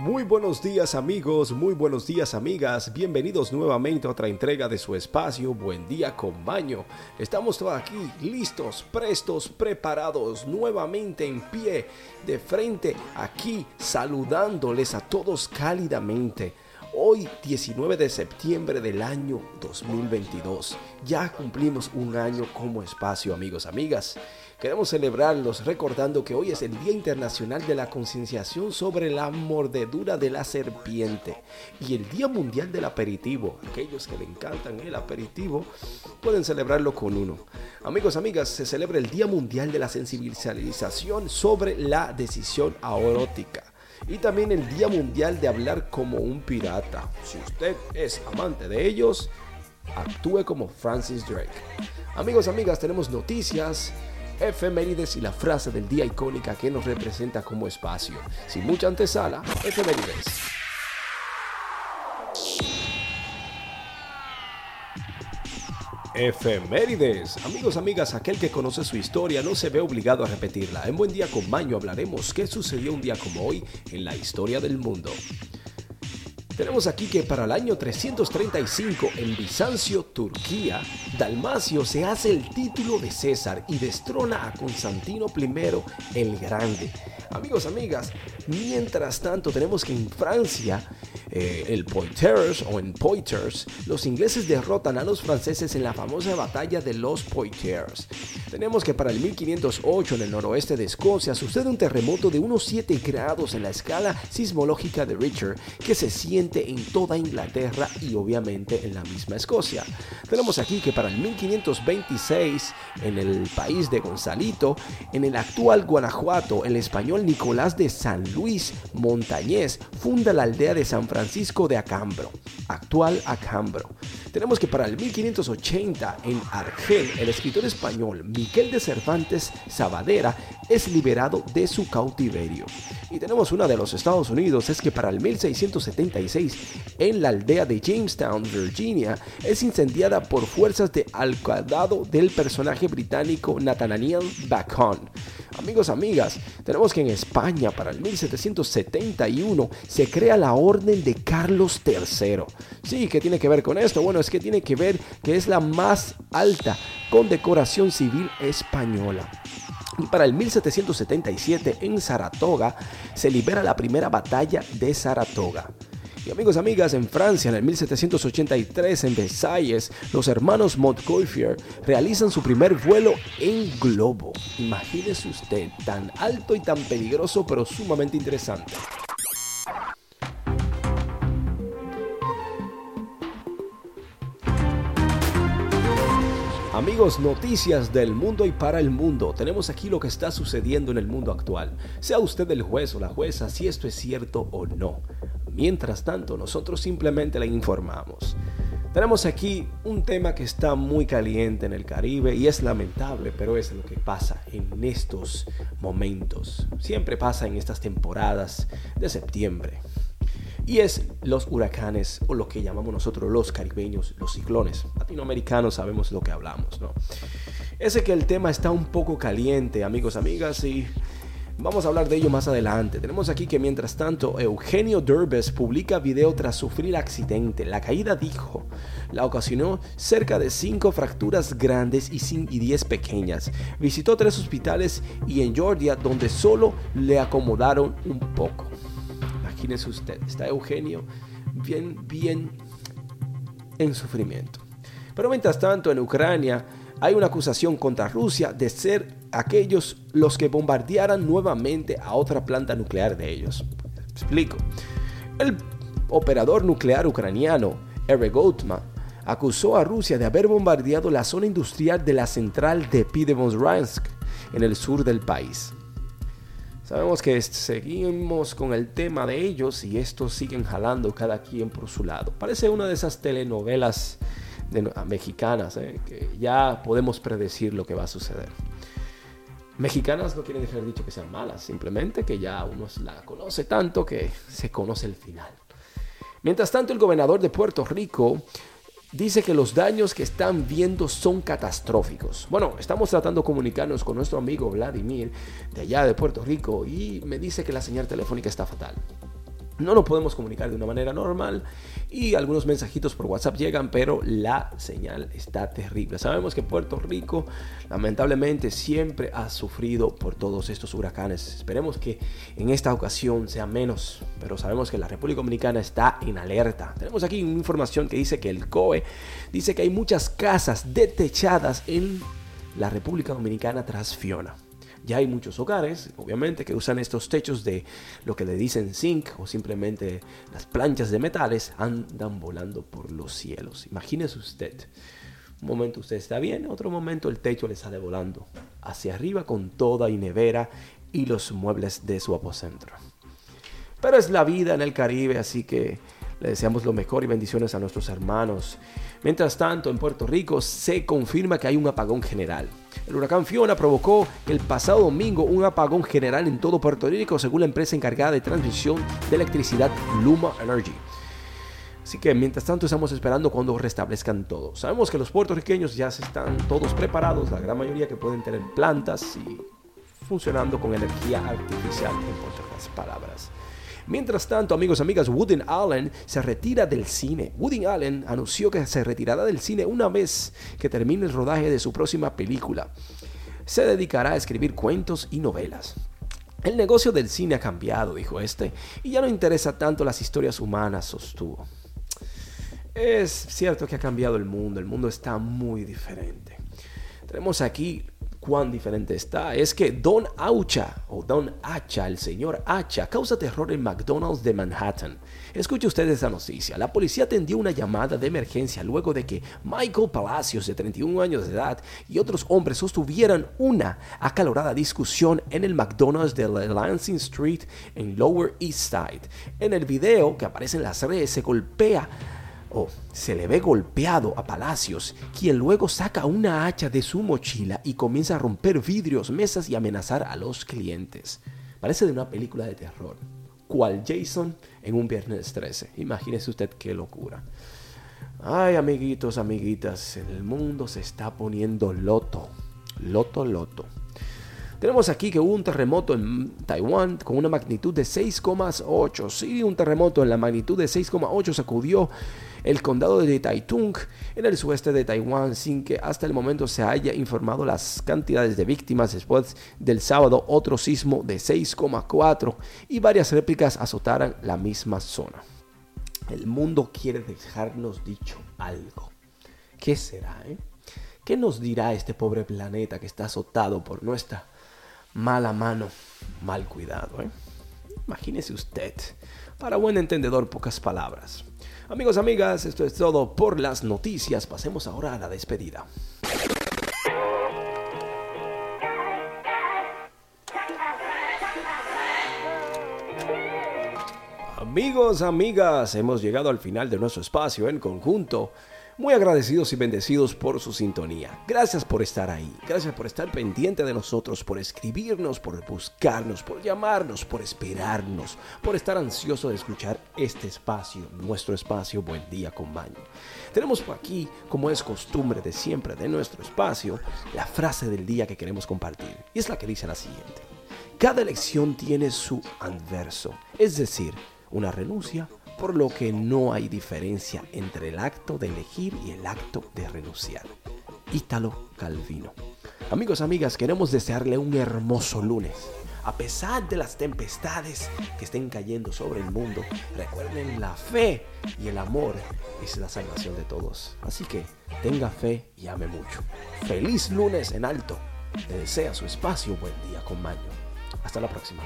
Muy buenos días amigos, muy buenos días amigas, bienvenidos nuevamente a otra entrega de su espacio Buen día con baño. Estamos todos aquí listos, prestos, preparados, nuevamente en pie, de frente, aquí saludándoles a todos cálidamente. Hoy 19 de septiembre del año 2022. Ya cumplimos un año como espacio amigos, amigas. Queremos celebrarlos recordando que hoy es el Día Internacional de la Concienciación sobre la Mordedura de la Serpiente y el Día Mundial del Aperitivo. Aquellos que le encantan el aperitivo pueden celebrarlo con uno. Amigos, amigas, se celebra el Día Mundial de la Sensibilización sobre la Decisión Aerótica y también el Día Mundial de Hablar como un Pirata. Si usted es amante de ellos, actúe como Francis Drake. Amigos, amigas, tenemos noticias efemérides y la frase del día icónica que nos representa como espacio. Sin mucha antesala, efemérides. Efemérides. Amigos, amigas, aquel que conoce su historia no se ve obligado a repetirla. En Buen Día con Maño hablaremos qué sucedió un día como hoy en la historia del mundo. Tenemos aquí que para el año 335 en Bizancio, Turquía, Dalmacio se hace el título de César y destrona a Constantino I el Grande. Amigos, amigas, mientras tanto tenemos que en Francia eh, el Poitiers o en Poitiers, los ingleses derrotan a los franceses en la famosa batalla de los Poitiers. Tenemos que para el 1508 en el noroeste de Escocia sucede un terremoto de unos 7 grados en la escala sismológica de Richter que se siente en toda Inglaterra y obviamente en la misma Escocia. Tenemos aquí que para el 1526 en el país de Gonzalito, en el actual Guanajuato, el español Nicolás de San Luis Montañés funda la aldea de San Francisco Francisco de Acambro, actual Acambro. Tenemos que para el 1580 en Argel, el escritor español Miguel de Cervantes Sabadera es liberado de su cautiverio. Y tenemos una de los Estados Unidos, es que para el 1676 en la aldea de Jamestown, Virginia, es incendiada por fuerzas de alcaldado del personaje británico Nathaniel Bacon. Amigos, amigas, tenemos que en España para el 1771 se crea la Orden de Carlos III. Sí, ¿qué tiene que ver con esto? Bueno, es que tiene que ver que es la más alta condecoración civil española. Y para el 1777 en Saratoga se libera la primera batalla de Saratoga. Y amigos, amigas, en Francia, en el 1783, en Versalles, los hermanos Montgolfier realizan su primer vuelo en globo. Imagínese usted, tan alto y tan peligroso, pero sumamente interesante. Amigos, noticias del mundo y para el mundo. Tenemos aquí lo que está sucediendo en el mundo actual. Sea usted el juez o la jueza si esto es cierto o no. Mientras tanto, nosotros simplemente le informamos. Tenemos aquí un tema que está muy caliente en el Caribe y es lamentable, pero es lo que pasa en estos momentos. Siempre pasa en estas temporadas de septiembre. Y es los huracanes o lo que llamamos nosotros los caribeños, los ciclones. Latinoamericanos sabemos lo que hablamos, ¿no? Ese que el tema está un poco caliente, amigos, amigas, y Vamos a hablar de ello más adelante. Tenemos aquí que mientras tanto Eugenio Derbez publica video tras sufrir accidente. La caída dijo, la ocasionó cerca de 5 fracturas grandes y 10 pequeñas. Visitó tres hospitales y en Georgia donde solo le acomodaron un poco. Imagínese usted, está Eugenio bien, bien en sufrimiento. Pero mientras tanto en Ucrania hay una acusación contra Rusia de ser aquellos los que bombardearan nuevamente a otra planta nuclear de ellos. Explico. El operador nuclear ucraniano, Eric Goldman, acusó a Rusia de haber bombardeado la zona industrial de la central de Pidemonsk en el sur del país. Sabemos que seguimos con el tema de ellos y estos siguen jalando cada quien por su lado. Parece una de esas telenovelas mexicanas ¿eh? que ya podemos predecir lo que va a suceder. Mexicanas no quieren dejar dicho que sean malas, simplemente que ya uno la conoce tanto que se conoce el final. Mientras tanto, el gobernador de Puerto Rico dice que los daños que están viendo son catastróficos. Bueno, estamos tratando de comunicarnos con nuestro amigo Vladimir de allá de Puerto Rico y me dice que la señal telefónica está fatal. No nos podemos comunicar de una manera normal y algunos mensajitos por WhatsApp llegan, pero la señal está terrible. Sabemos que Puerto Rico lamentablemente siempre ha sufrido por todos estos huracanes. Esperemos que en esta ocasión sea menos, pero sabemos que la República Dominicana está en alerta. Tenemos aquí una información que dice que el COE dice que hay muchas casas detechadas en la República Dominicana tras Fiona. Ya hay muchos hogares, obviamente, que usan estos techos de lo que le dicen zinc o simplemente las planchas de metales andan volando por los cielos. Imagínese usted. Un momento usted está bien, otro momento el techo le sale volando hacia arriba con toda y nevera y los muebles de su aposento. Pero es la vida en el Caribe, así que le deseamos lo mejor y bendiciones a nuestros hermanos. Mientras tanto, en Puerto Rico se confirma que hay un apagón general. El huracán Fiona provocó el pasado domingo un apagón general en todo Puerto Rico, según la empresa encargada de transmisión de electricidad Luma Energy. Así que mientras tanto estamos esperando cuando restablezcan todo. Sabemos que los puertorriqueños ya están todos preparados, la gran mayoría que pueden tener plantas y funcionando con energía artificial, en otras palabras. Mientras tanto, amigos, amigas, Woody Allen se retira del cine. Woody Allen anunció que se retirará del cine una vez que termine el rodaje de su próxima película. Se dedicará a escribir cuentos y novelas. El negocio del cine ha cambiado, dijo este, y ya no interesa tanto las historias humanas, sostuvo. Es cierto que ha cambiado el mundo, el mundo está muy diferente. Tenemos aquí cuán diferente está es que Don Aucha o Don Hacha, el señor Hacha, causa terror en McDonald's de Manhattan. Escuche usted esta noticia. La policía atendió una llamada de emergencia luego de que Michael Palacios, de 31 años de edad, y otros hombres sostuvieran una acalorada discusión en el McDonald's de Lansing Street en Lower East Side. En el video que aparece en las redes se golpea o se le ve golpeado a Palacios, quien luego saca una hacha de su mochila y comienza a romper vidrios, mesas y amenazar a los clientes. Parece de una película de terror. Cual Jason en un viernes 13. Imagínese usted qué locura. Ay, amiguitos, amiguitas, el mundo se está poniendo loto. Loto, loto. Tenemos aquí que hubo un terremoto en Taiwán con una magnitud de 6,8. Sí, un terremoto en la magnitud de 6,8 sacudió el condado de Taitung en el sueste de Taiwán sin que hasta el momento se haya informado las cantidades de víctimas después del sábado otro sismo de 6,4 y varias réplicas azotaran la misma zona. El mundo quiere dejarnos dicho algo. ¿Qué será? Eh? ¿Qué nos dirá este pobre planeta que está azotado por nuestra mala mano, mal cuidado? Eh? Imagínese usted, para buen entendedor, pocas palabras. Amigos, amigas, esto es todo por las noticias. Pasemos ahora a la despedida. Amigos, amigas, hemos llegado al final de nuestro espacio en conjunto. Muy agradecidos y bendecidos por su sintonía. Gracias por estar ahí. Gracias por estar pendiente de nosotros, por escribirnos, por buscarnos, por llamarnos, por esperarnos, por estar ansioso de escuchar este espacio, nuestro espacio Buen Día con Baño. Tenemos aquí, como es costumbre de siempre de nuestro espacio, la frase del día que queremos compartir. Y es la que dice la siguiente. Cada elección tiene su adverso, es decir, una renuncia por lo que no hay diferencia entre el acto de elegir y el acto de renunciar. Ítalo Calvino. Amigos, amigas, queremos desearle un hermoso lunes. A pesar de las tempestades que estén cayendo sobre el mundo, recuerden la fe y el amor es la salvación de todos. Así que tenga fe y ame mucho. Feliz lunes en alto. Le desea su espacio buen día con Maño. Hasta la próxima.